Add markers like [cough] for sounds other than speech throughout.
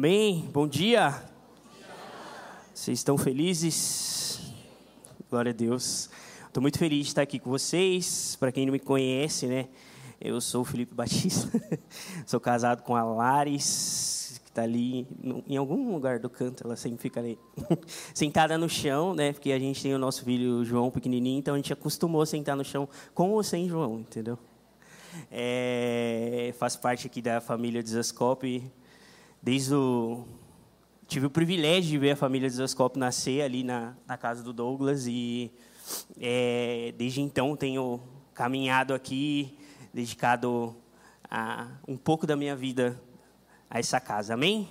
Amém? Bom dia. Vocês estão felizes? Glória a Deus. Estou muito feliz de estar aqui com vocês. Para quem não me conhece, né? Eu sou o Felipe Batista. [laughs] sou casado com a Lares, que está ali no, em algum lugar do canto. Ela sempre fica ali [laughs] sentada no chão, né? Porque a gente tem o nosso filho João pequenininho, então a gente acostumou a sentar no chão com ou sem João, entendeu? É, faço parte aqui da família Desascope desde o tive o privilégio de ver a família Desascope nascer ali na, na casa do Douglas e é, desde então tenho caminhado aqui, dedicado a, um pouco da minha vida a essa casa. Amém?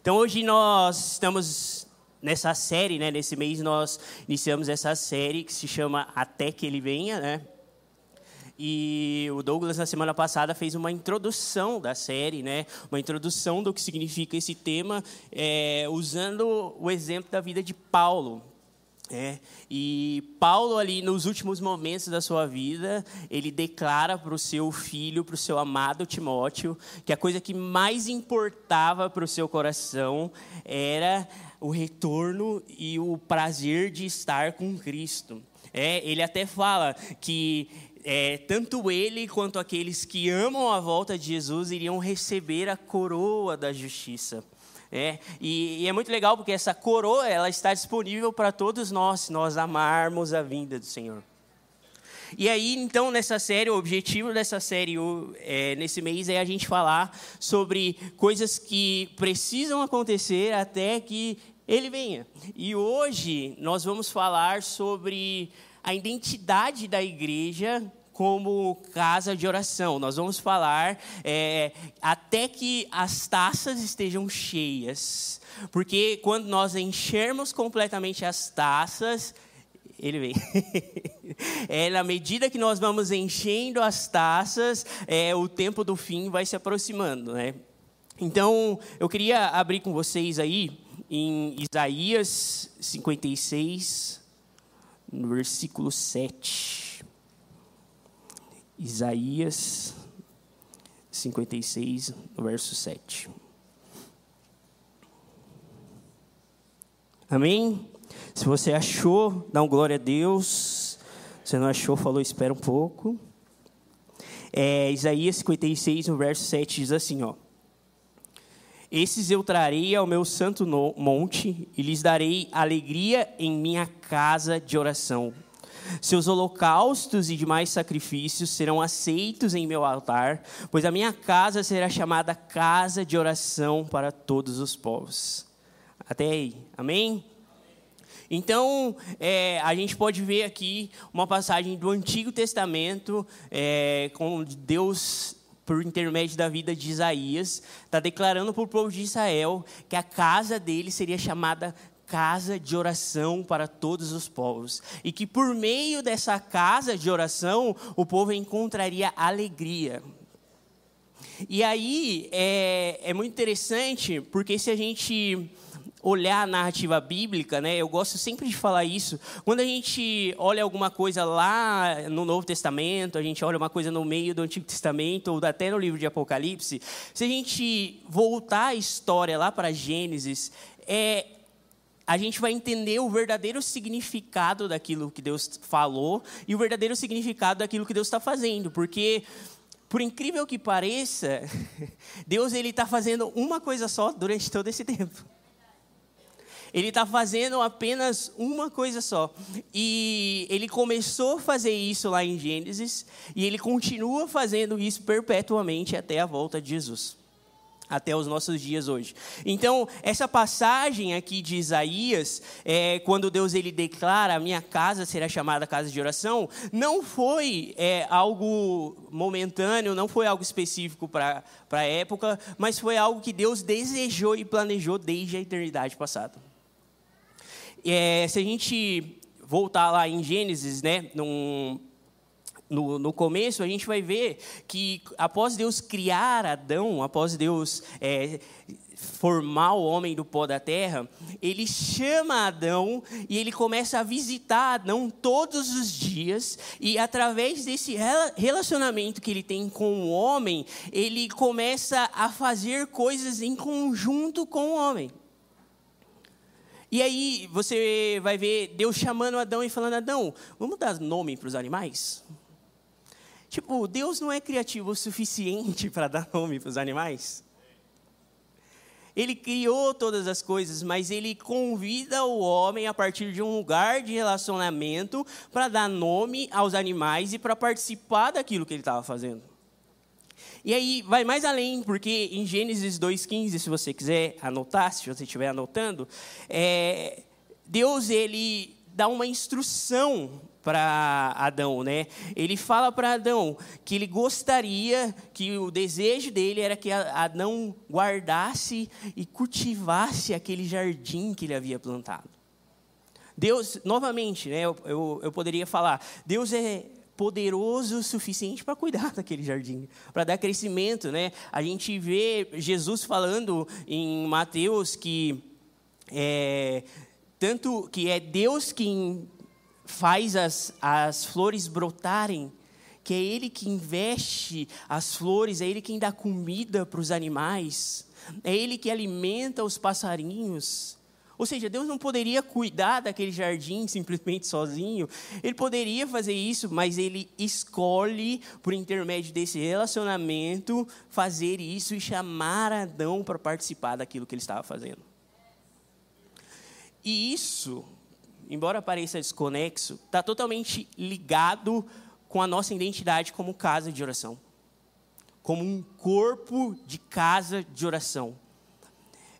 Então hoje nós estamos nessa série, né? Nesse mês nós iniciamos essa série que se chama Até que Ele Venha, né? E o Douglas, na semana passada, fez uma introdução da série, né? uma introdução do que significa esse tema, é, usando o exemplo da vida de Paulo. É, e Paulo, ali nos últimos momentos da sua vida, ele declara para o seu filho, para o seu amado Timóteo, que a coisa que mais importava para o seu coração era o retorno e o prazer de estar com Cristo. É, ele até fala que é, tanto ele quanto aqueles que amam a volta de Jesus iriam receber a coroa da justiça. É, e, e, é muito legal porque essa coroa ela está disponível para todos nós, nós amarmos a vinda do Senhor. E aí, então, nessa série, o objetivo dessa série é, nesse mês é a gente falar sobre coisas que precisam acontecer até que ele venha. E hoje nós vamos falar sobre a identidade da igreja como casa de oração. Nós vamos falar é, até que as taças estejam cheias. Porque quando nós enchermos completamente as taças, ele vem. [laughs] é, na medida que nós vamos enchendo as taças, é, o tempo do fim vai se aproximando. Né? Então, eu queria abrir com vocês aí em Isaías 56, no versículo 7. Isaías 56, no verso 7. Amém? Se você achou, dá um glória a Deus. Se não achou, falou, espera um pouco. É, Isaías 56, no verso 7, diz assim, ó. Esses eu trarei ao meu santo monte e lhes darei alegria em minha casa de oração. Seus holocaustos e demais sacrifícios serão aceitos em meu altar, pois a minha casa será chamada casa de oração para todos os povos. Até aí, amém? Então, é, a gente pode ver aqui uma passagem do Antigo Testamento, é, com Deus por intermédio da vida de Isaías, está declarando para o povo de Israel que a casa dele seria chamada casa de oração para todos os povos. E que por meio dessa casa de oração, o povo encontraria alegria. E aí é, é muito interessante, porque se a gente olhar a narrativa bíblica, né? Eu gosto sempre de falar isso. Quando a gente olha alguma coisa lá no Novo Testamento, a gente olha uma coisa no meio do Antigo Testamento ou até no livro de Apocalipse, se a gente voltar a história lá para Gênesis, é a gente vai entender o verdadeiro significado daquilo que Deus falou e o verdadeiro significado daquilo que Deus está fazendo, porque por incrível que pareça, [laughs] Deus ele está fazendo uma coisa só durante todo esse tempo. Ele está fazendo apenas uma coisa só. E ele começou a fazer isso lá em Gênesis, e ele continua fazendo isso perpetuamente até a volta de Jesus. Até os nossos dias hoje. Então, essa passagem aqui de Isaías, é, quando Deus ele declara: a minha casa será chamada casa de oração, não foi é, algo momentâneo, não foi algo específico para a época, mas foi algo que Deus desejou e planejou desde a eternidade passada. É, se a gente voltar lá em Gênesis, né, num, no, no começo, a gente vai ver que após Deus criar Adão, após Deus é, formar o homem do pó da terra, ele chama Adão e ele começa a visitar Adão todos os dias, e através desse relacionamento que ele tem com o homem, ele começa a fazer coisas em conjunto com o homem. E aí você vai ver Deus chamando Adão e falando: Adão, vamos dar nome para os animais? Tipo, Deus não é criativo o suficiente [laughs] para dar nome para os animais? Ele criou todas as coisas, mas ele convida o homem a partir de um lugar de relacionamento para dar nome aos animais e para participar daquilo que ele estava fazendo. E aí vai mais além, porque em Gênesis 2,15, se você quiser anotar, se você estiver anotando, é, Deus ele dá uma instrução para Adão, né? Ele fala para Adão que ele gostaria que o desejo dele era que Adão guardasse e cultivasse aquele jardim que ele havia plantado. Deus, novamente, né? Eu, eu, eu poderia falar, Deus é poderoso o suficiente para cuidar daquele jardim, para dar crescimento, né? A gente vê Jesus falando em Mateus que é, tanto que é Deus quem faz as, as flores brotarem, que é Ele que investe as flores, é Ele quem dá comida para os animais, é Ele que alimenta os passarinhos. Ou seja, Deus não poderia cuidar daquele jardim simplesmente sozinho. Ele poderia fazer isso, mas ele escolhe, por intermédio desse relacionamento, fazer isso e chamar Adão para participar daquilo que ele estava fazendo. E isso, embora pareça desconexo, está totalmente ligado com a nossa identidade como casa de oração como um corpo de casa de oração.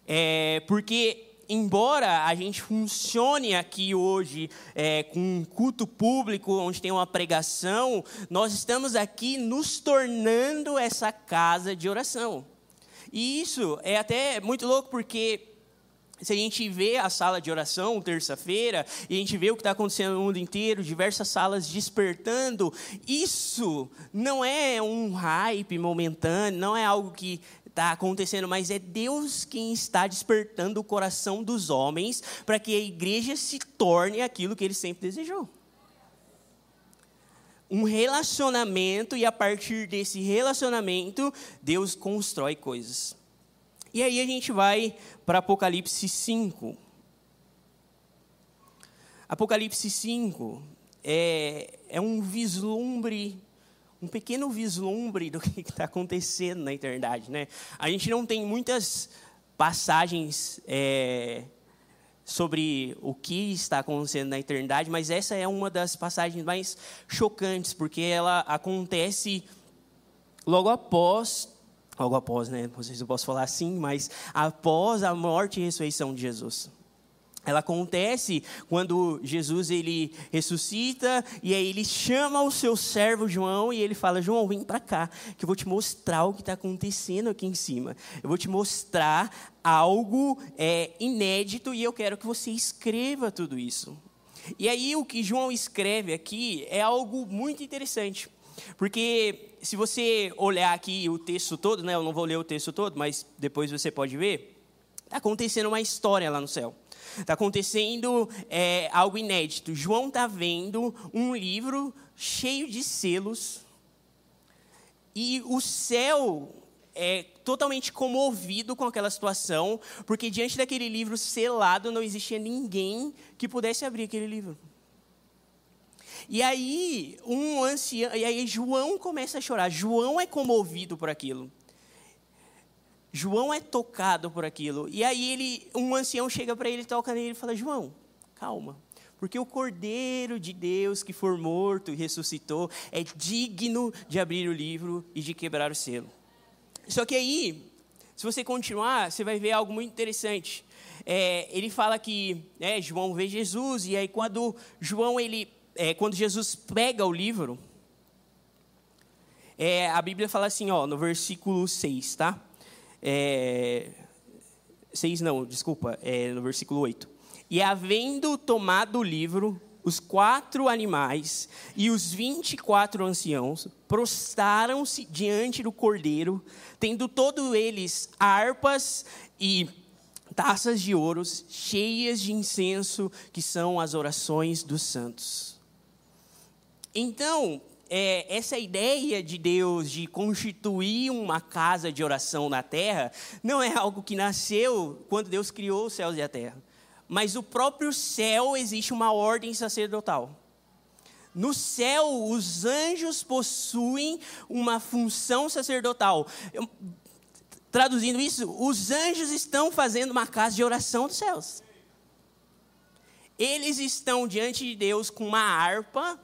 É, porque embora a gente funcione aqui hoje é, com um culto público, onde tem uma pregação, nós estamos aqui nos tornando essa casa de oração. E isso é até muito louco, porque se a gente vê a sala de oração terça-feira, e a gente vê o que está acontecendo no mundo inteiro, diversas salas despertando, isso não é um hype momentâneo, não é algo que está acontecendo, mas é Deus quem está despertando o coração dos homens para que a igreja se torne aquilo que ele sempre desejou. Um relacionamento, e a partir desse relacionamento, Deus constrói coisas. E aí a gente vai para Apocalipse 5. Apocalipse 5 é, é um vislumbre um pequeno vislumbre do [laughs] que está acontecendo na eternidade. Né? A gente não tem muitas passagens é, sobre o que está acontecendo na eternidade, mas essa é uma das passagens mais chocantes, porque ela acontece logo após, logo após, né? Não sei se eu posso falar assim, mas após a morte e ressurreição de Jesus. Ela acontece quando Jesus ele ressuscita e aí ele chama o seu servo João e ele fala: João, vem para cá, que eu vou te mostrar o que está acontecendo aqui em cima. Eu vou te mostrar algo é, inédito e eu quero que você escreva tudo isso. E aí o que João escreve aqui é algo muito interessante, porque se você olhar aqui o texto todo, né, eu não vou ler o texto todo, mas depois você pode ver, está acontecendo uma história lá no céu. Está acontecendo é, algo inédito. João está vendo um livro cheio de selos e o céu é totalmente comovido com aquela situação, porque diante daquele livro selado não existia ninguém que pudesse abrir aquele livro. E aí, um ancião, e aí João começa a chorar. João é comovido por aquilo. João é tocado por aquilo. E aí ele, um ancião chega para ele, toca nele e fala: João, calma. Porque o Cordeiro de Deus que for morto e ressuscitou é digno de abrir o livro e de quebrar o selo. Só que aí, se você continuar, você vai ver algo muito interessante. É, ele fala que é, João vê Jesus e aí quando João ele, é, quando Jesus pega o livro, é, a Bíblia fala assim, ó, no versículo 6, tá? É, 6 não, desculpa, é no versículo 8. E havendo tomado o livro, os quatro animais e os vinte e quatro anciãos prostraram-se diante do cordeiro, tendo todos eles harpas e taças de ouros cheias de incenso, que são as orações dos santos. Então, é, essa ideia de Deus de constituir uma casa de oração na terra não é algo que nasceu quando Deus criou os céus e a terra. Mas o próprio céu existe uma ordem sacerdotal. No céu, os anjos possuem uma função sacerdotal. Traduzindo isso, os anjos estão fazendo uma casa de oração dos céus. Eles estão diante de Deus com uma harpa,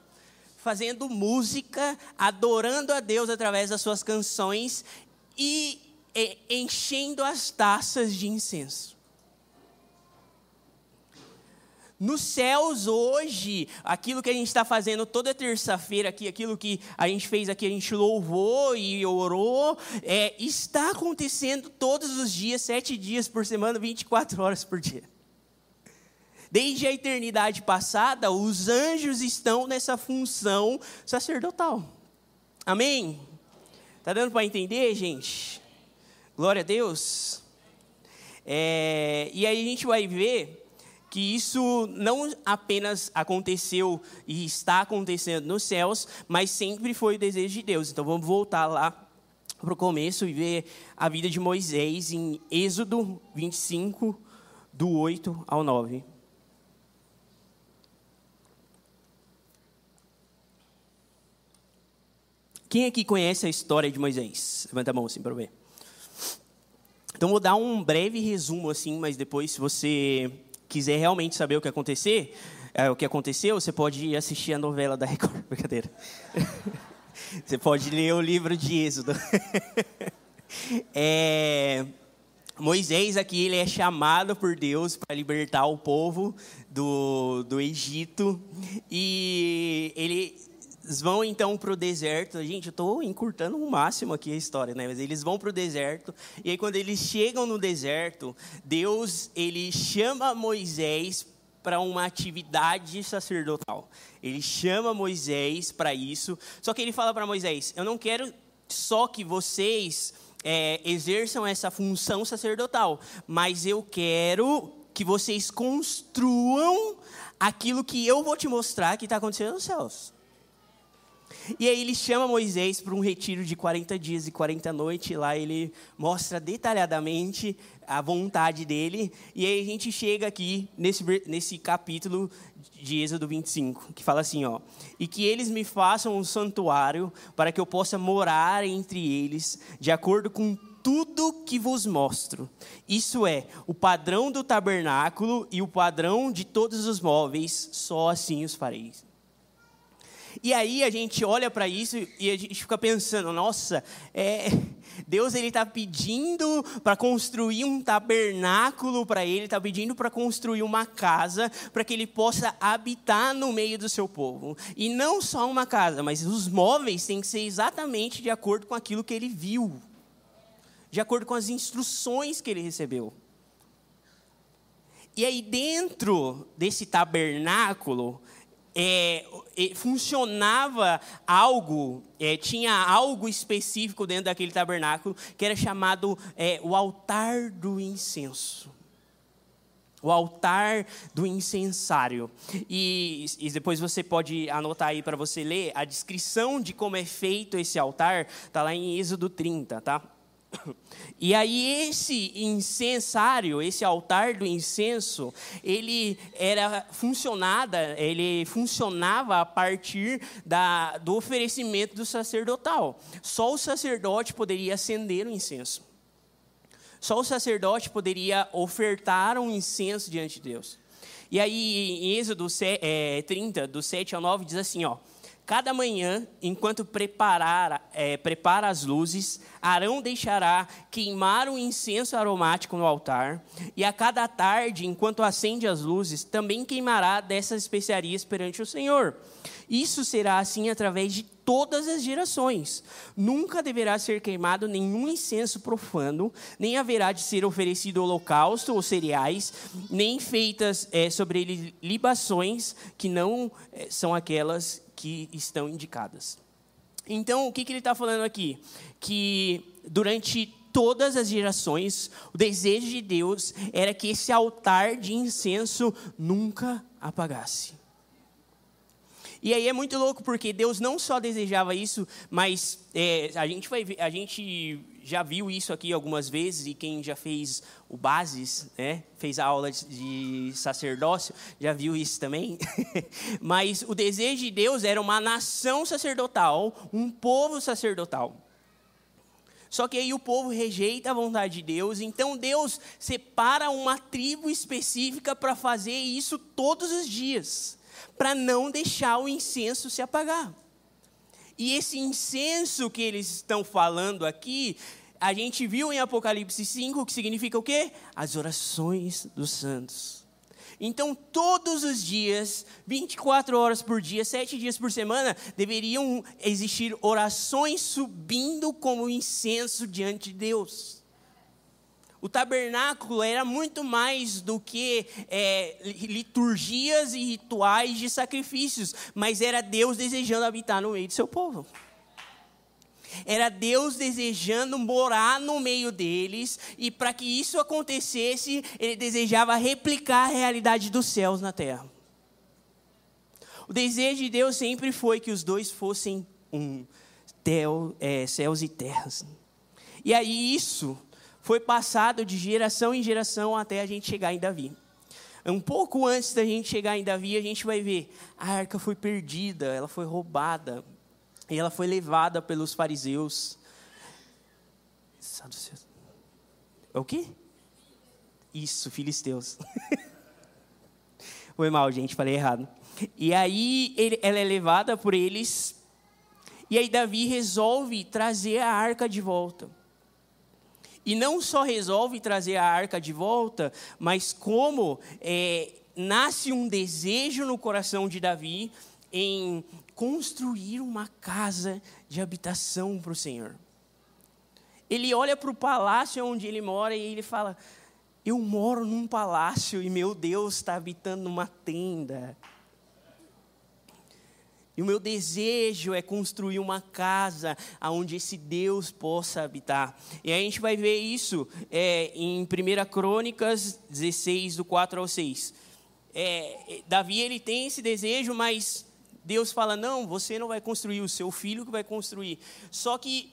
fazendo música, adorando a Deus através das suas canções e enchendo as taças de incenso. Nos céus hoje, aquilo que a gente está fazendo toda terça-feira aqui, aquilo que a gente fez aqui, a gente louvou e orou, é, está acontecendo todos os dias, sete dias por semana, 24 horas por dia. Desde a eternidade passada, os anjos estão nessa função sacerdotal. Amém? Tá dando para entender, gente? Glória a Deus. É, e aí a gente vai ver que isso não apenas aconteceu e está acontecendo nos céus, mas sempre foi o desejo de Deus. Então vamos voltar lá para o começo e ver a vida de Moisés em Êxodo 25, do 8 ao 9. Quem aqui conhece a história de Moisés? Levanta a mão assim para ver. Então vou dar um breve resumo assim, mas depois se você quiser realmente saber o que acontecer, é, o que aconteceu, você pode assistir a novela da Record. [laughs] Brincadeira. [laughs] você pode ler o livro de Êxodo. [laughs] é, Moisés aqui ele é chamado por Deus para libertar o povo do, do Egito e ele eles vão então para o deserto. Gente, eu estou encurtando o máximo aqui a história, né? Mas eles vão para o deserto. E aí, quando eles chegam no deserto, Deus ele chama Moisés para uma atividade sacerdotal. Ele chama Moisés para isso. Só que ele fala para Moisés: Eu não quero só que vocês é, exerçam essa função sacerdotal, mas eu quero que vocês construam aquilo que eu vou te mostrar que está acontecendo nos céus. E aí ele chama Moisés para um retiro de 40 dias e 40 noites. Lá ele mostra detalhadamente a vontade dele. E aí a gente chega aqui nesse, nesse capítulo de Êxodo 25, que fala assim, ó: "E que eles me façam um santuário para que eu possa morar entre eles, de acordo com tudo que vos mostro. Isso é o padrão do tabernáculo e o padrão de todos os móveis, só assim os fareis." E aí a gente olha para isso e a gente fica pensando, nossa, é, Deus ele está pedindo para construir um tabernáculo para ele, está pedindo para construir uma casa para que ele possa habitar no meio do seu povo. E não só uma casa, mas os móveis têm que ser exatamente de acordo com aquilo que ele viu, de acordo com as instruções que ele recebeu. E aí dentro desse tabernáculo é, é, funcionava algo, é, tinha algo específico dentro daquele tabernáculo que era chamado é, o altar do incenso. O altar do incensário. E, e depois você pode anotar aí para você ler a descrição de como é feito esse altar, está lá em Êxodo 30, tá? E aí esse incensário, esse altar do incenso, ele era funcionada, ele funcionava a partir da, do oferecimento do sacerdotal. Só o sacerdote poderia acender o incenso. Só o sacerdote poderia ofertar um incenso diante de Deus. E aí em Êxodo 30, do 7 ao 9, diz assim, ó: Cada manhã, enquanto preparar, é, prepara as luzes, Arão deixará queimar o incenso aromático no altar, e a cada tarde, enquanto acende as luzes, também queimará dessas especiarias perante o Senhor. Isso será assim através de todas as gerações. Nunca deverá ser queimado nenhum incenso profano, nem haverá de ser oferecido holocausto ou cereais, nem feitas é, sobre ele libações que não é, são aquelas que estão indicadas. Então, o que, que ele está falando aqui? Que durante todas as gerações, o desejo de Deus era que esse altar de incenso nunca apagasse. E aí é muito louco porque Deus não só desejava isso, mas é, a gente vai a gente já viu isso aqui algumas vezes e quem já fez o bases, né, fez a aula de sacerdócio, já viu isso também. [laughs] mas o desejo de Deus era uma nação sacerdotal, um povo sacerdotal. Só que aí o povo rejeita a vontade de Deus, então Deus separa uma tribo específica para fazer isso todos os dias para não deixar o incenso se apagar. E esse incenso que eles estão falando aqui, a gente viu em Apocalipse 5, que significa o quê? As orações dos santos. Então, todos os dias, 24 horas por dia, 7 dias por semana, deveriam existir orações subindo como incenso diante de Deus. O tabernáculo era muito mais do que é, liturgias e rituais de sacrifícios, mas era Deus desejando habitar no meio do seu povo. Era Deus desejando morar no meio deles, e para que isso acontecesse, ele desejava replicar a realidade dos céus na terra. O desejo de Deus sempre foi que os dois fossem um, é, céus e terras. E aí isso foi passado de geração em geração até a gente chegar em Davi. Um pouco antes da gente chegar em Davi, a gente vai ver a arca foi perdida, ela foi roubada, e ela foi levada pelos fariseus. É o quê? Isso, filisteus. [laughs] Foi mal, gente, falei errado. E aí ela é levada por eles. E aí Davi resolve trazer a arca de volta. E não só resolve trazer a arca de volta, mas como é, nasce um desejo no coração de Davi em construir uma casa de habitação para o Senhor. Ele olha para o palácio onde ele mora e ele fala: Eu moro num palácio e meu Deus está habitando numa tenda. E o meu desejo é construir uma casa onde esse Deus possa habitar. E a gente vai ver isso é, em 1 Crônicas 16, do 4 ao 6. É, Davi ele tem esse desejo, mas Deus fala: não, você não vai construir, o seu filho que vai construir. Só que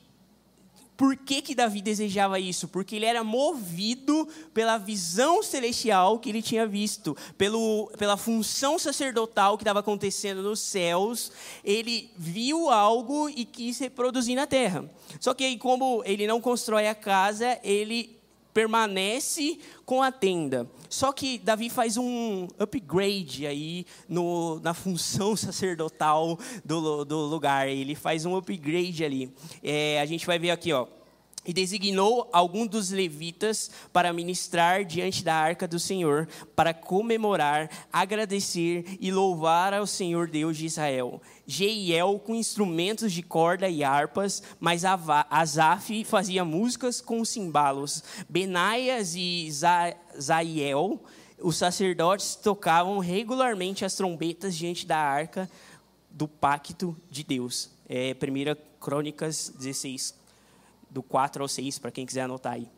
por que, que Davi desejava isso? Porque ele era movido pela visão celestial que ele tinha visto, pelo, pela função sacerdotal que estava acontecendo nos céus. Ele viu algo e quis reproduzir na terra. Só que aí, como ele não constrói a casa, ele permanece com a tenda. Só que Davi faz um upgrade aí no, na função [laughs] sacerdotal do, do lugar. Ele faz um upgrade ali. É, a gente vai ver aqui, ó e designou algum dos levitas para ministrar diante da arca do Senhor, para comemorar, agradecer e louvar ao Senhor Deus de Israel. Jeiel com instrumentos de corda e harpas, mas Asaf fazia músicas com cimbalos. Benaias e Zaiel, os sacerdotes, tocavam regularmente as trombetas diante da arca do pacto de Deus. É, 1 Crônicas 16, do 4 ao 6, para quem quiser anotar aí.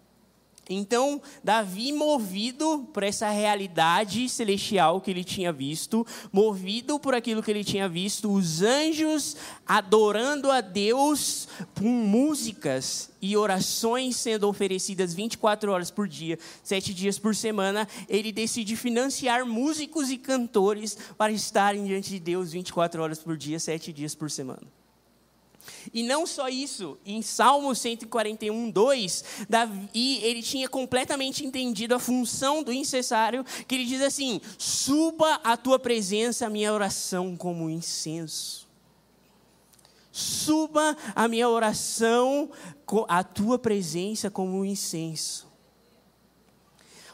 Então, Davi, movido por essa realidade celestial que ele tinha visto, movido por aquilo que ele tinha visto, os anjos adorando a Deus com músicas e orações sendo oferecidas 24 horas por dia, sete dias por semana, ele decide financiar músicos e cantores para estarem diante de Deus 24 horas por dia, sete dias por semana. E não só isso, em Salmo 141, 2, Davi, ele tinha completamente entendido a função do incensário, que ele diz assim: suba a tua presença, a minha oração como incenso. suba a minha oração, a tua presença como incenso.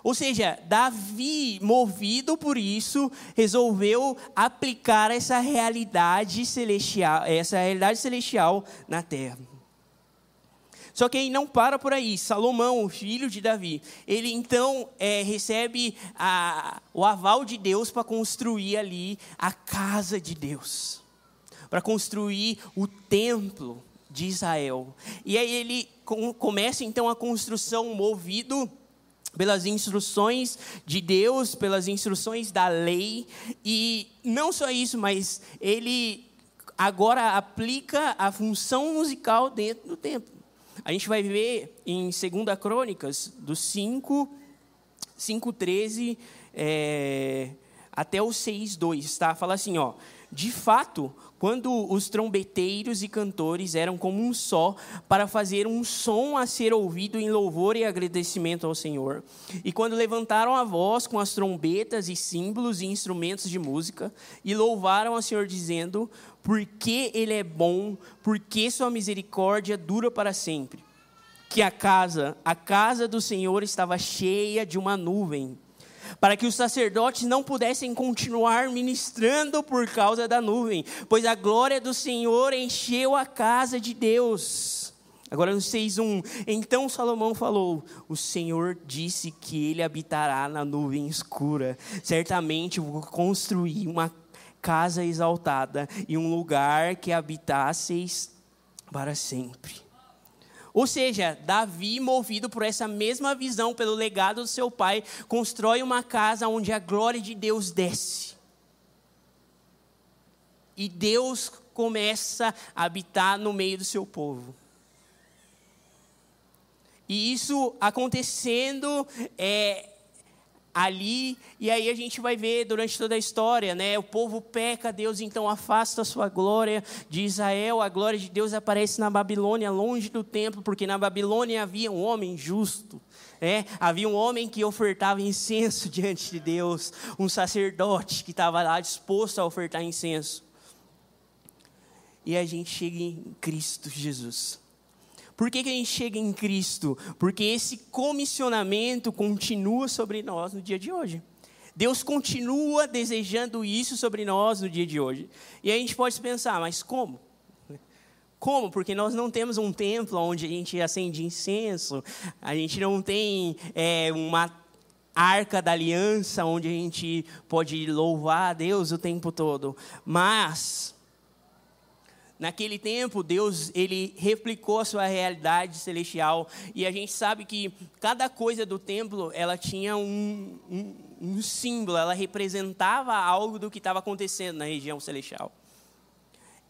Ou seja, Davi, movido por isso, resolveu aplicar essa realidade celestial, essa realidade celestial na terra. Só que aí não para por aí. Salomão, filho de Davi, ele então é, recebe a, o aval de Deus para construir ali a casa de Deus, para construir o templo de Israel. E aí ele com, começa então a construção movido pelas instruções de Deus, pelas instruções da lei, e não só isso, mas ele agora aplica a função musical dentro do templo. A gente vai ver em 2 Crônicas, do 5, 5 13 é, até o 6, 2, tá? Fala assim, ó. De fato, quando os trombeteiros e cantores eram como um só, para fazer um som a ser ouvido em louvor e agradecimento ao Senhor. E quando levantaram a voz com as trombetas e símbolos e instrumentos de música, e louvaram ao Senhor, dizendo: Porque Ele é bom, porque Sua misericórdia dura para sempre. Que a casa, a casa do Senhor estava cheia de uma nuvem para que os sacerdotes não pudessem continuar ministrando por causa da nuvem, pois a glória do Senhor encheu a casa de Deus. Agora no 6:1, então Salomão falou: O Senhor disse que ele habitará na nuvem escura. Certamente vou construir uma casa exaltada e um lugar que habitasseis para sempre. Ou seja, Davi, movido por essa mesma visão, pelo legado do seu pai, constrói uma casa onde a glória de Deus desce. E Deus começa a habitar no meio do seu povo. E isso acontecendo é, ali, e aí a gente vai ver durante toda a história, né? O povo peca, Deus então afasta a sua glória de Israel, a glória de Deus aparece na Babilônia, longe do templo, porque na Babilônia havia um homem justo, né? Havia um homem que ofertava incenso [laughs] diante de Deus, um sacerdote que estava lá disposto a ofertar incenso. E a gente chega em Cristo Jesus. Por que, que a gente chega em Cristo? Porque esse comissionamento continua sobre nós no dia de hoje. Deus continua desejando isso sobre nós no dia de hoje. E a gente pode pensar, mas como? Como? Porque nós não temos um templo onde a gente acende incenso, a gente não tem é, uma arca da aliança onde a gente pode louvar a Deus o tempo todo. Mas Naquele tempo, Deus ele replicou a sua realidade celestial e a gente sabe que cada coisa do templo ela tinha um, um, um símbolo, ela representava algo do que estava acontecendo na região celestial.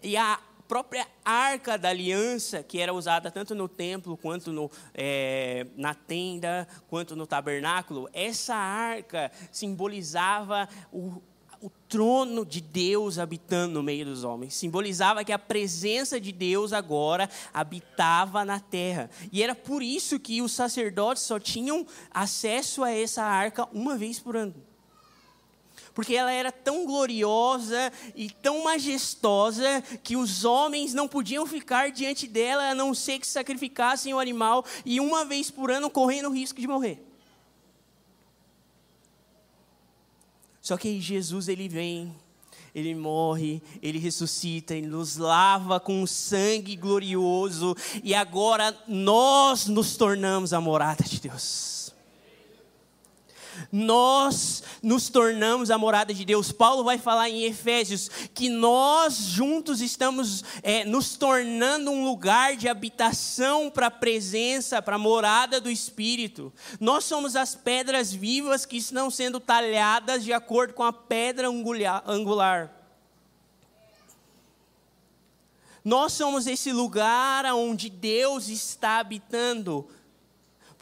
E a própria arca da aliança, que era usada tanto no templo quanto no, é, na tenda, quanto no tabernáculo, essa arca simbolizava o, o trono de Deus habitando no meio dos homens. Simbolizava que a presença de Deus agora habitava na terra. E era por isso que os sacerdotes só tinham acesso a essa arca uma vez por ano. Porque ela era tão gloriosa e tão majestosa que os homens não podiam ficar diante dela a não ser que sacrificassem o animal e uma vez por ano correndo o risco de morrer. Só que Jesus ele vem, ele morre, ele ressuscita, ele nos lava com sangue glorioso. E agora nós nos tornamos a morada de Deus nós nos tornamos a morada de Deus. Paulo vai falar em Efésios que nós juntos estamos é, nos tornando um lugar de habitação para a presença, para a morada do Espírito. Nós somos as pedras vivas que estão sendo talhadas de acordo com a pedra angular. Nós somos esse lugar onde Deus está habitando.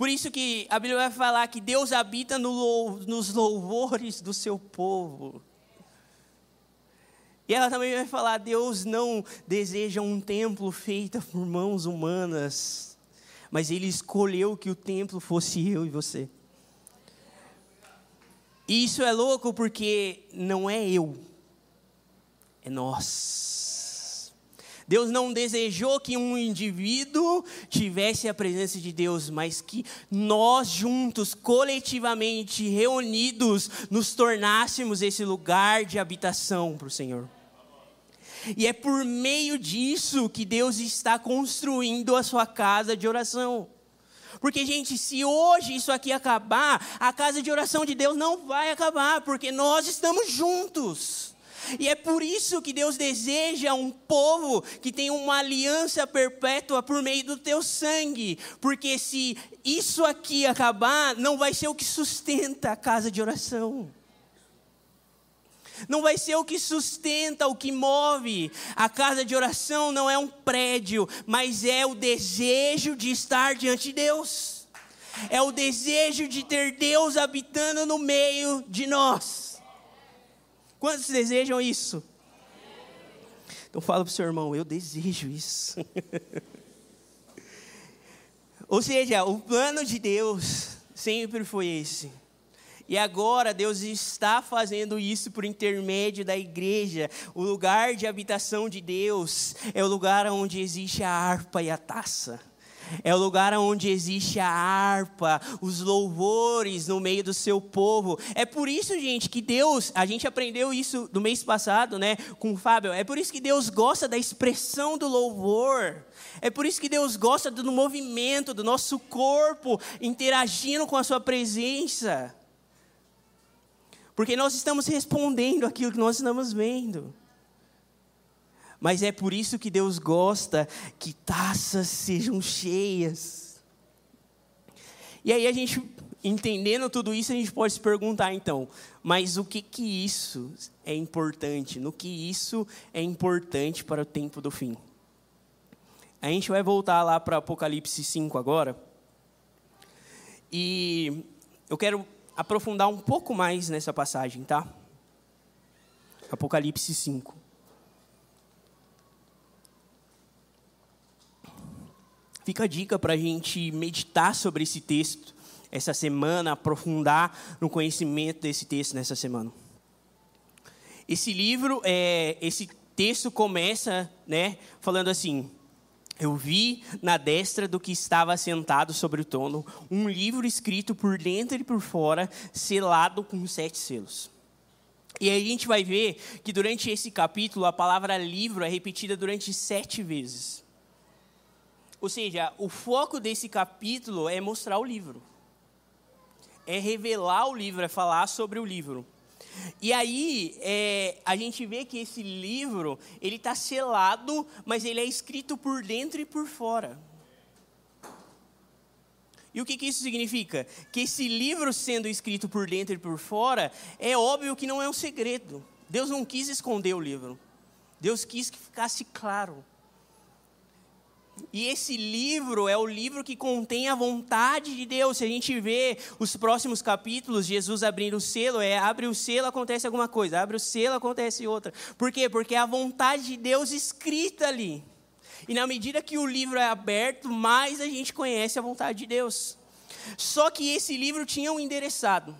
Por isso que a Bíblia vai falar que Deus habita no, nos louvores do seu povo. E ela também vai falar: Deus não deseja um templo feito por mãos humanas, mas Ele escolheu que o templo fosse eu e você. E isso é louco porque não é eu, é nós. Deus não desejou que um indivíduo tivesse a presença de Deus, mas que nós juntos, coletivamente, reunidos, nos tornássemos esse lugar de habitação para o Senhor. E é por meio disso que Deus está construindo a sua casa de oração. Porque, gente, se hoje isso aqui acabar, a casa de oração de Deus não vai acabar, porque nós estamos juntos. E é por isso que Deus deseja um povo que tenha uma aliança perpétua por meio do teu sangue. Porque se isso aqui acabar, não vai ser o que sustenta a casa de oração não vai ser o que sustenta, o que move. A casa de oração não é um prédio, mas é o desejo de estar diante de Deus. É o desejo de ter Deus habitando no meio de nós. Quantos desejam isso? Então fala para o seu irmão, eu desejo isso. [laughs] Ou seja, o plano de Deus sempre foi esse e agora Deus está fazendo isso por intermédio da igreja. O lugar de habitação de Deus é o lugar onde existe a harpa e a taça. É o lugar onde existe a harpa, os louvores no meio do seu povo. É por isso, gente, que Deus, a gente aprendeu isso no mês passado, né, com o Fábio. É por isso que Deus gosta da expressão do louvor. É por isso que Deus gosta do movimento do nosso corpo interagindo com a sua presença. Porque nós estamos respondendo aquilo que nós estamos vendo. Mas é por isso que Deus gosta que taças sejam cheias. E aí a gente, entendendo tudo isso, a gente pode se perguntar então, mas o que que isso é importante? No que isso é importante para o tempo do fim? A gente vai voltar lá para Apocalipse 5 agora. E eu quero aprofundar um pouco mais nessa passagem, tá? Apocalipse 5. Fica a dica para a gente meditar sobre esse texto essa semana, aprofundar no conhecimento desse texto nessa semana. Esse livro, é, esse texto começa, né, falando assim: eu vi na destra do que estava sentado sobre o trono um livro escrito por dentro e por fora, selado com sete selos. E aí a gente vai ver que durante esse capítulo a palavra livro é repetida durante sete vezes. Ou seja, o foco desse capítulo é mostrar o livro, é revelar o livro, é falar sobre o livro. E aí é, a gente vê que esse livro ele está selado, mas ele é escrito por dentro e por fora. E o que, que isso significa? Que esse livro sendo escrito por dentro e por fora, é óbvio que não é um segredo. Deus não quis esconder o livro. Deus quis que ficasse claro. E esse livro é o livro que contém a vontade de Deus. Se a gente vê os próximos capítulos, Jesus abrindo o selo, é abre o selo, acontece alguma coisa, abre o selo, acontece outra. Por quê? Porque é a vontade de Deus escrita ali. E na medida que o livro é aberto, mais a gente conhece a vontade de Deus. Só que esse livro tinha um endereçado.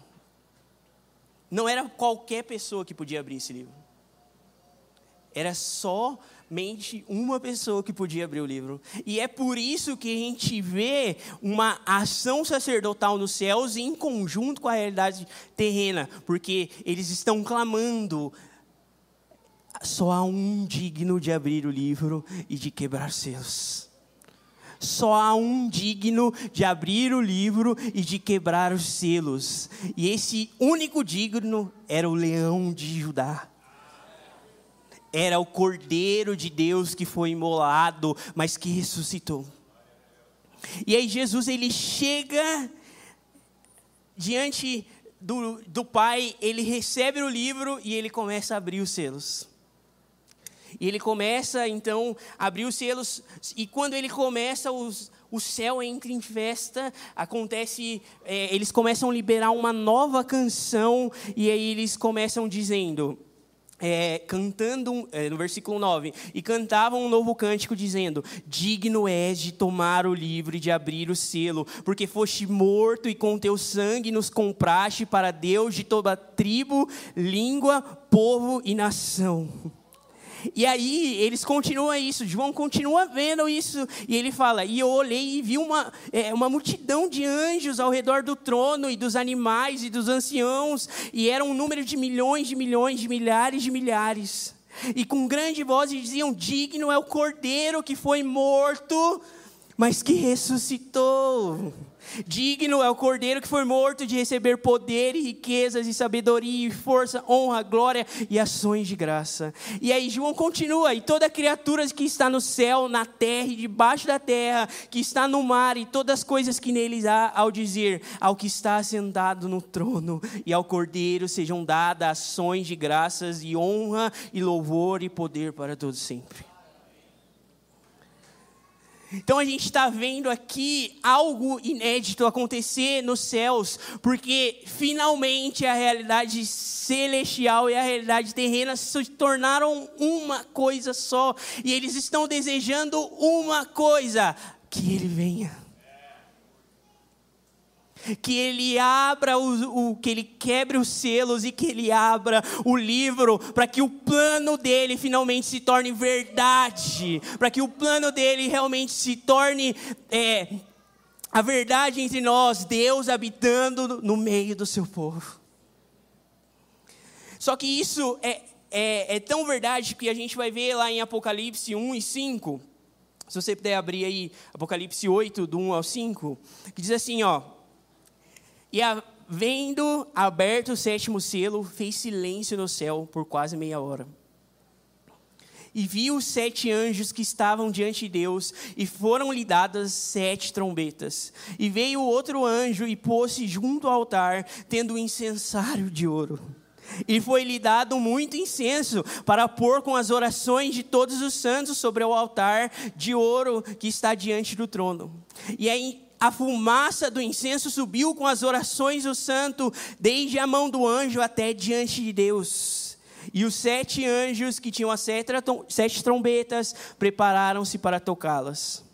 Não era qualquer pessoa que podia abrir esse livro. Era só somente uma pessoa que podia abrir o livro. E é por isso que a gente vê uma ação sacerdotal nos céus em conjunto com a realidade terrena, porque eles estão clamando. Só há um digno de abrir o livro e de quebrar seus. Só há um digno de abrir o livro e de quebrar os selos. E esse único digno era o leão de Judá era o Cordeiro de Deus que foi imolado, mas que ressuscitou. E aí Jesus ele chega diante do, do Pai, ele recebe o livro e ele começa a abrir os selos. E ele começa então a abrir os selos, e quando ele começa, os, o céu entra em festa, acontece, é, eles começam a liberar uma nova canção, e aí eles começam dizendo: é, cantando, é, no versículo 9, e cantavam um novo cântico, dizendo: Digno és de tomar o livro e de abrir o selo, porque foste morto e com teu sangue nos compraste para Deus de toda tribo, língua, povo e nação. E aí eles continuam isso, João continua vendo isso, e ele fala: E eu olhei e vi uma, é, uma multidão de anjos ao redor do trono, e dos animais e dos anciãos, e era um número de milhões, de milhões, de milhares, de milhares. E com grande voz diziam: Digno é o cordeiro que foi morto, mas que ressuscitou. Digno é o cordeiro que foi morto de receber poder e riquezas e sabedoria e força, honra, glória e ações de graça. E aí João continua, e toda criatura que está no céu, na terra e debaixo da terra, que está no mar e todas as coisas que neles há, ao dizer, ao que está sentado no trono e ao cordeiro sejam dadas ações de graças e honra e louvor e poder para todos sempre. Então a gente está vendo aqui algo inédito acontecer nos céus, porque finalmente a realidade celestial e a realidade terrena se tornaram uma coisa só, e eles estão desejando uma coisa: que Ele venha que ele abra o, o, que ele quebre os selos e que ele abra o livro para que o plano dele finalmente se torne verdade, para que o plano dele realmente se torne é, a verdade entre nós, Deus habitando no meio do seu povo. Só que isso é, é, é tão verdade que a gente vai ver lá em Apocalipse 1 e 5. Se você puder abrir aí Apocalipse 8, do 1 ao 5, que diz assim, ó. E havendo aberto o sétimo selo, fez silêncio no céu por quase meia hora. E viu os sete anjos que estavam diante de Deus, e foram-lhe dadas sete trombetas. E veio outro anjo e pôs-se junto ao altar, tendo um incensário de ouro. E foi-lhe dado muito incenso para pôr com as orações de todos os santos sobre o altar de ouro que está diante do trono. E aí a fumaça do incenso subiu com as orações do santo, desde a mão do anjo até diante de Deus. E os sete anjos que tinham as sete trombetas prepararam-se para tocá-las.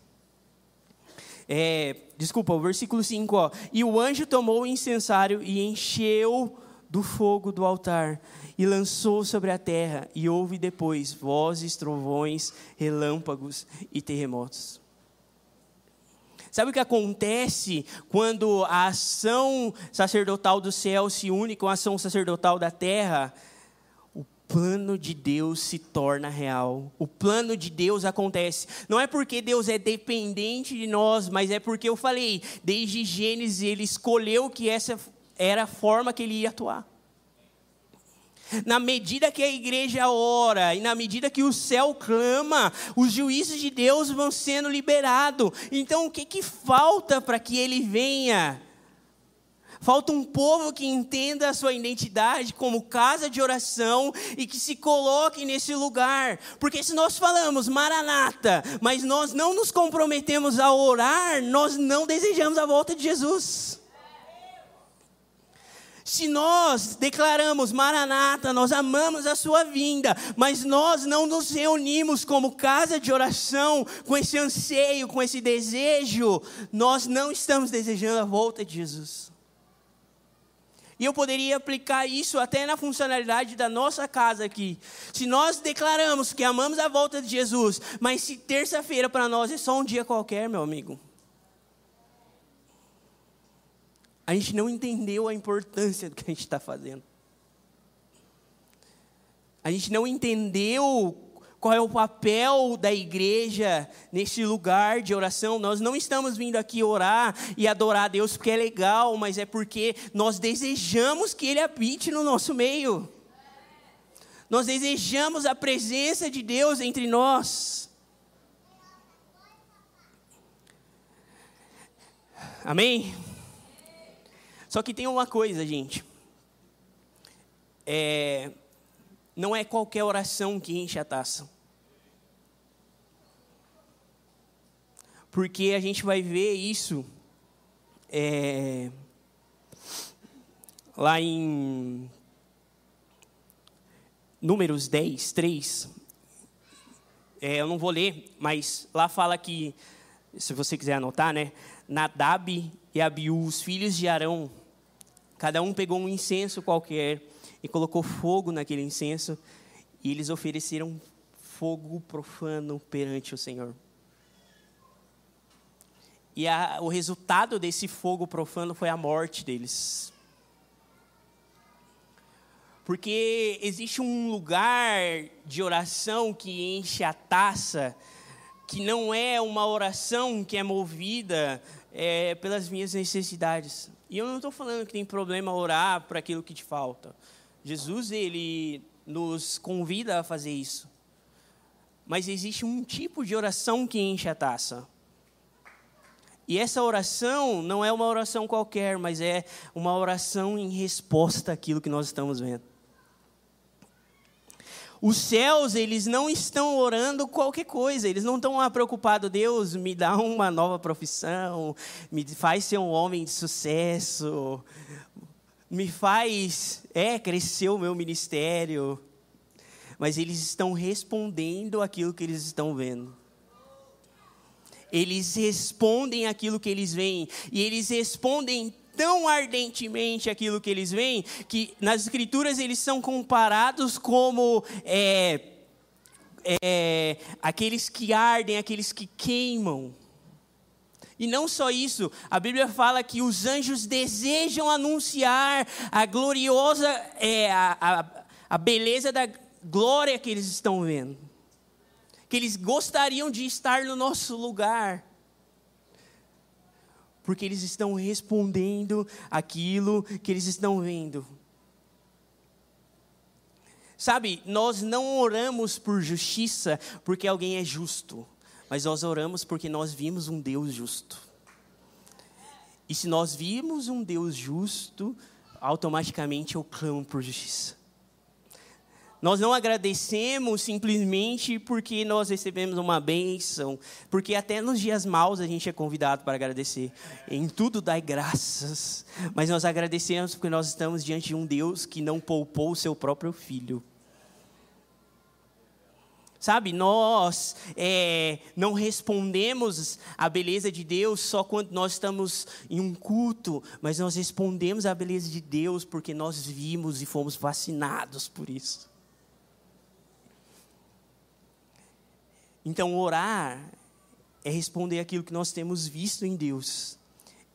É, desculpa, o versículo 5, ó. E o anjo tomou o incensário e encheu do fogo do altar e lançou sobre a terra, e houve depois vozes, trovões, relâmpagos e terremotos. Sabe o que acontece quando a ação sacerdotal do céu se une com a ação sacerdotal da terra? O plano de Deus se torna real. O plano de Deus acontece. Não é porque Deus é dependente de nós, mas é porque eu falei, desde Gênesis ele escolheu que essa era a forma que ele ia atuar. Na medida que a igreja ora e na medida que o céu clama, os juízos de Deus vão sendo liberados. Então, o que, que falta para que ele venha? Falta um povo que entenda a sua identidade como casa de oração e que se coloque nesse lugar. Porque se nós falamos Maranata, mas nós não nos comprometemos a orar, nós não desejamos a volta de Jesus. Se nós declaramos Maranata, nós amamos a sua vinda, mas nós não nos reunimos como casa de oração com esse anseio, com esse desejo, nós não estamos desejando a volta de Jesus. E eu poderia aplicar isso até na funcionalidade da nossa casa aqui. Se nós declaramos que amamos a volta de Jesus, mas se terça-feira para nós é só um dia qualquer, meu amigo, a gente não entendeu a importância do que a gente está fazendo. A gente não entendeu qual é o papel da igreja nesse lugar de oração. Nós não estamos vindo aqui orar e adorar a Deus porque é legal, mas é porque nós desejamos que Ele habite no nosso meio. Nós desejamos a presença de Deus entre nós. Amém? Só que tem uma coisa, gente. É, não é qualquer oração que enche a taça. Porque a gente vai ver isso é, lá em Números 10, 3. É, eu não vou ler, mas lá fala que, se você quiser anotar, né? Nadab e Abiú, os filhos de Arão, Cada um pegou um incenso qualquer e colocou fogo naquele incenso, e eles ofereceram fogo profano perante o Senhor. E a, o resultado desse fogo profano foi a morte deles. Porque existe um lugar de oração que enche a taça, que não é uma oração que é movida é, pelas minhas necessidades. E eu não estou falando que tem problema orar para aquilo que te falta. Jesus, ele nos convida a fazer isso. Mas existe um tipo de oração que enche a taça. E essa oração não é uma oração qualquer, mas é uma oração em resposta àquilo que nós estamos vendo. Os céus, eles não estão orando qualquer coisa, eles não estão lá preocupados, Deus, me dá uma nova profissão, me faz ser um homem de sucesso, me faz é, crescer o meu ministério. Mas eles estão respondendo aquilo que eles estão vendo eles respondem aquilo que eles veem, e eles respondem tão ardentemente aquilo que eles veem, que nas escrituras eles são comparados como é, é, aqueles que ardem, aqueles que queimam. E não só isso, a Bíblia fala que os anjos desejam anunciar a gloriosa, é, a, a, a beleza da glória que eles estão vendo que eles gostariam de estar no nosso lugar. Porque eles estão respondendo aquilo que eles estão vendo. Sabe, nós não oramos por justiça porque alguém é justo, mas nós oramos porque nós vimos um Deus justo. E se nós vimos um Deus justo, automaticamente eu clamo por justiça. Nós não agradecemos simplesmente porque nós recebemos uma bênção, porque até nos dias maus a gente é convidado para agradecer. Em tudo dai graças, mas nós agradecemos porque nós estamos diante de um Deus que não poupou o seu próprio filho. Sabe, nós é, não respondemos à beleza de Deus só quando nós estamos em um culto, mas nós respondemos à beleza de Deus porque nós vimos e fomos fascinados por isso. Então, orar é responder aquilo que nós temos visto em Deus.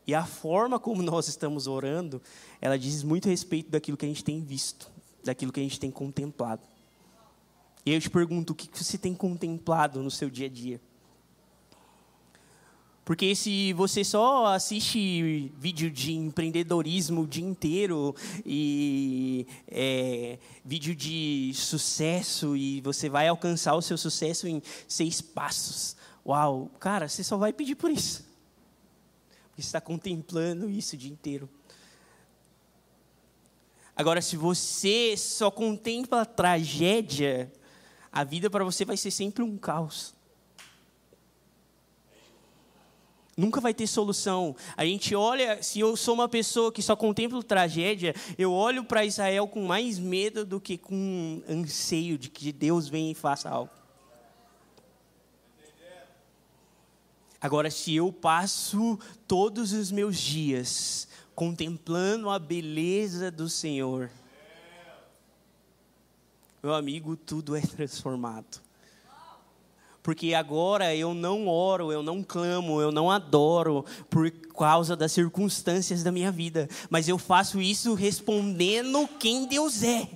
E a forma como [laughs] nós estamos orando, ela diz muito respeito daquilo que a gente tem visto, daquilo que a gente tem contemplado. E eu te pergunto, o que você tem contemplado no seu dia a dia? Porque se você só assiste vídeo de empreendedorismo o dia inteiro e é, vídeo de sucesso e você vai alcançar o seu sucesso em seis passos, uau, cara, você só vai pedir por isso. Porque você está contemplando isso o dia inteiro. Agora, se você só contempla a tragédia, a vida para você vai ser sempre um caos. Nunca vai ter solução. A gente olha, se eu sou uma pessoa que só contempla tragédia, eu olho para Israel com mais medo do que com anseio de que Deus venha e faça algo. Agora, se eu passo todos os meus dias contemplando a beleza do Senhor, meu amigo, tudo é transformado porque agora eu não oro, eu não clamo, eu não adoro por causa das circunstâncias da minha vida, mas eu faço isso respondendo quem Deus é.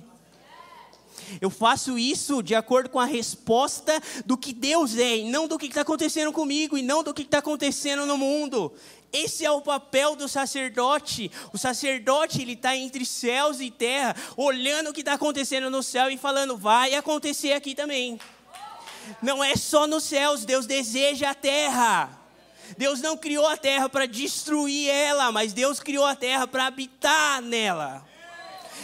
Eu faço isso de acordo com a resposta do que Deus é, e não do que está acontecendo comigo, e não do que está acontecendo no mundo. Esse é o papel do sacerdote. O sacerdote ele está entre céus e terra, olhando o que está acontecendo no céu e falando: vai acontecer aqui também. Não é só nos céus, Deus deseja a terra. Deus não criou a terra para destruir ela, mas Deus criou a terra para habitar nela.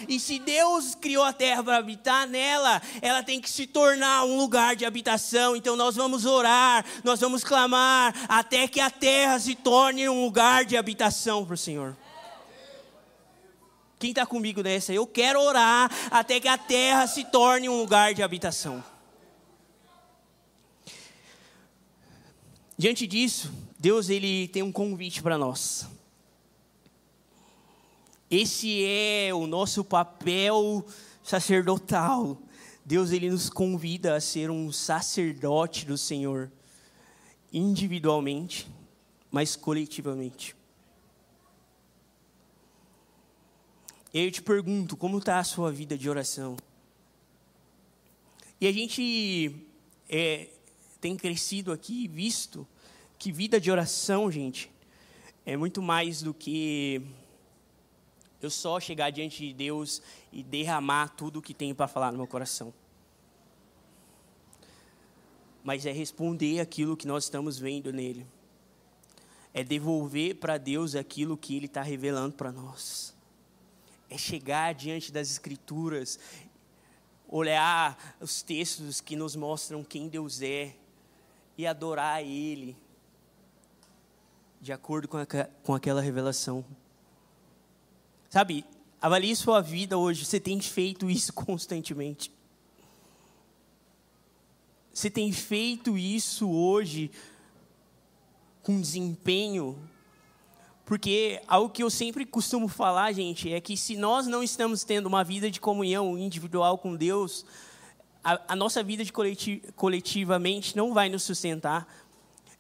E se Deus criou a terra para habitar nela, ela tem que se tornar um lugar de habitação. Então nós vamos orar, nós vamos clamar, até que a terra se torne um lugar de habitação para o Senhor. Quem está comigo nessa? Eu quero orar até que a terra se torne um lugar de habitação. Diante disso, Deus ele tem um convite para nós. Esse é o nosso papel sacerdotal, Deus ele nos convida a ser um sacerdote do Senhor, individualmente, mas coletivamente. E aí eu te pergunto, como está a sua vida de oração? E a gente é, tem crescido aqui, visto que vida de oração, gente, é muito mais do que eu só chegar diante de Deus e derramar tudo o que tenho para falar no meu coração. Mas é responder aquilo que nós estamos vendo nele. É devolver para Deus aquilo que Ele está revelando para nós. É chegar diante das Escrituras, olhar os textos que nos mostram quem Deus é e adorar Ele de acordo com, a, com aquela revelação. Sabe, avalie sua vida hoje. Você tem feito isso [laughs] constantemente. Você tem feito isso hoje com desempenho. Porque algo que eu sempre costumo falar, gente, é que se nós não estamos tendo uma vida de comunhão individual com Deus, a, a nossa vida de coleti coletivamente não vai nos sustentar.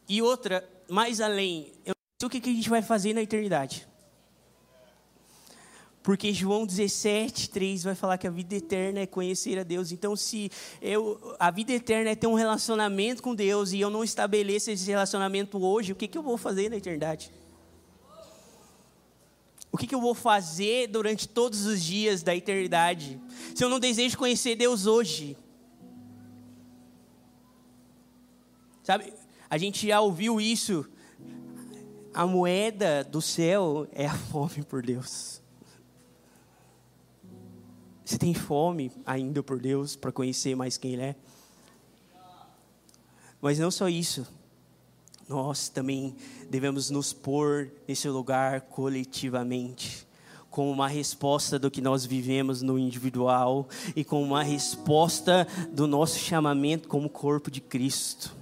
E outra, mais além, eu não sei o que, que a gente vai fazer na eternidade. Porque João 17, 3 vai falar que a vida eterna é conhecer a Deus. Então, se eu, a vida eterna é ter um relacionamento com Deus e eu não estabeleço esse relacionamento hoje, o que, que eu vou fazer na eternidade? O que, que eu vou fazer durante todos os dias da eternidade? Se eu não desejo conhecer Deus hoje? Sabe, a gente já ouviu isso. A moeda do céu é a fome por Deus. Você tem fome ainda por Deus para conhecer mais quem Ele é? Mas não só isso. Nós também devemos nos pôr nesse lugar coletivamente, como uma resposta do que nós vivemos no individual e como uma resposta do nosso chamamento como corpo de Cristo.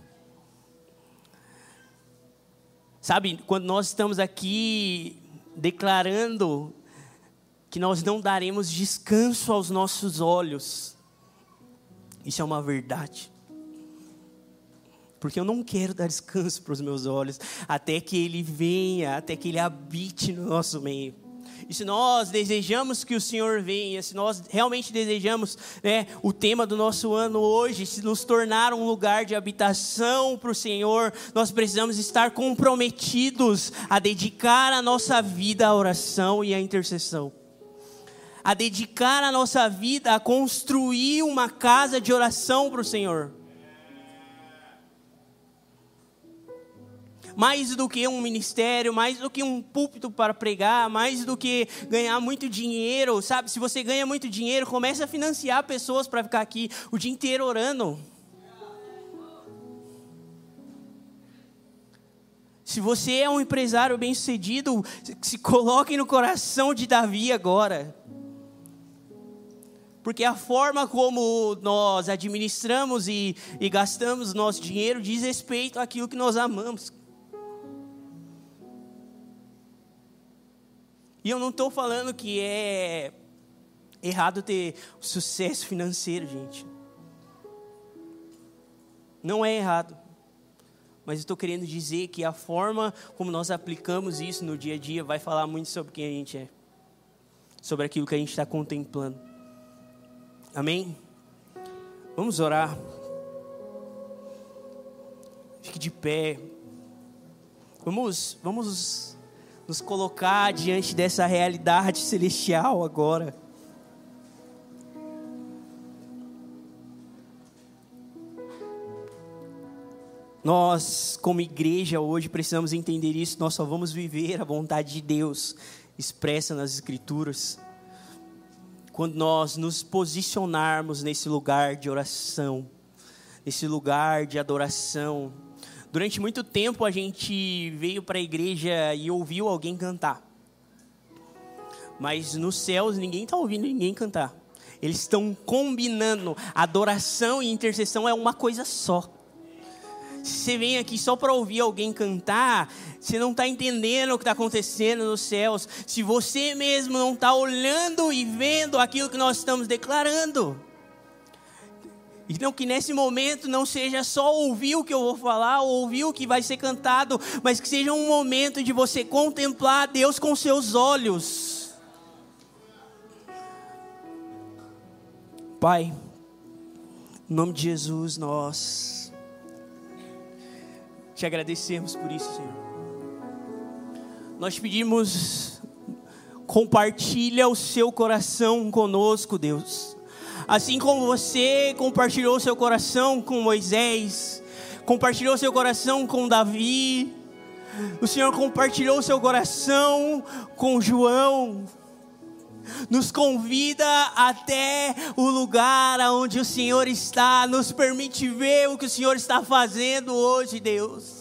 Sabe, quando nós estamos aqui declarando que nós não daremos descanso aos nossos olhos. Isso é uma verdade. Porque eu não quero dar descanso para os meus olhos até que Ele venha, até que Ele habite no nosso meio. E se nós desejamos que o Senhor venha, se nós realmente desejamos né, o tema do nosso ano hoje, se nos tornar um lugar de habitação para o Senhor, nós precisamos estar comprometidos a dedicar a nossa vida à oração e à intercessão a dedicar a nossa vida a construir uma casa de oração para o Senhor. Mais do que um ministério, mais do que um púlpito para pregar, mais do que ganhar muito dinheiro, sabe? Se você ganha muito dinheiro, comece a financiar pessoas para ficar aqui o dia inteiro orando. Se você é um empresário bem-sucedido, se coloque no coração de Davi agora. Porque a forma como nós administramos e, e gastamos nosso dinheiro diz respeito àquilo que nós amamos. E eu não estou falando que é errado ter sucesso financeiro, gente. Não é errado. Mas estou querendo dizer que a forma como nós aplicamos isso no dia a dia vai falar muito sobre quem a gente é, sobre aquilo que a gente está contemplando. Amém? Vamos orar. Fique de pé. Vamos, vamos nos colocar diante dessa realidade celestial agora. Nós, como igreja, hoje precisamos entender isso. Nós só vamos viver a vontade de Deus expressa nas Escrituras quando nós nos posicionarmos nesse lugar de oração, nesse lugar de adoração. Durante muito tempo a gente veio para a igreja e ouviu alguém cantar. Mas nos céus ninguém está ouvindo ninguém cantar. Eles estão combinando. Adoração e intercessão é uma coisa só. Se você vem aqui só para ouvir alguém cantar, você não está entendendo o que está acontecendo nos céus. Se você mesmo não está olhando e vendo aquilo que nós estamos declarando. Então, que nesse momento não seja só ouvir o que eu vou falar, ou ouvir o que vai ser cantado, mas que seja um momento de você contemplar Deus com seus olhos. Pai, em nome de Jesus, nós te agradecemos por isso, Senhor. Nós pedimos, compartilha o seu coração conosco, Deus. Assim como você compartilhou seu coração com Moisés, compartilhou seu coração com Davi, o Senhor compartilhou seu coração com João, nos convida até o lugar onde o Senhor está, nos permite ver o que o Senhor está fazendo hoje, Deus.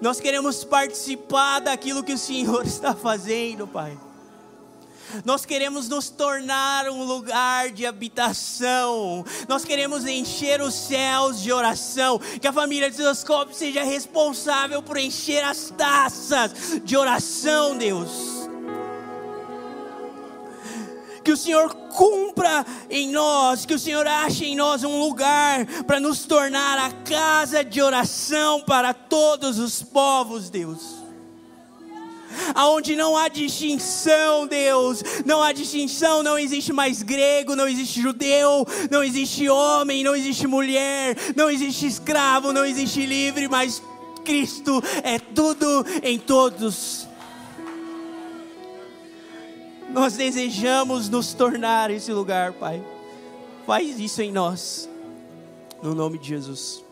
Nós queremos participar daquilo que o Senhor [laughs] está fazendo, Pai. Nós queremos nos tornar um lugar de habitação. Nós queremos encher os céus de oração. Que a família de Zoscope seja responsável por encher as taças de oração, Deus que o Senhor cumpra em nós, que o Senhor ache em nós um lugar para nos tornar a casa de oração para todos os povos, Deus aonde não há distinção, Deus, não há distinção, não existe mais grego, não existe judeu, não existe homem, não existe mulher, não existe escravo, não existe livre, mas Cristo é tudo em todos. Nós desejamos nos tornar esse lugar, Pai. Faz isso em nós, no nome de Jesus.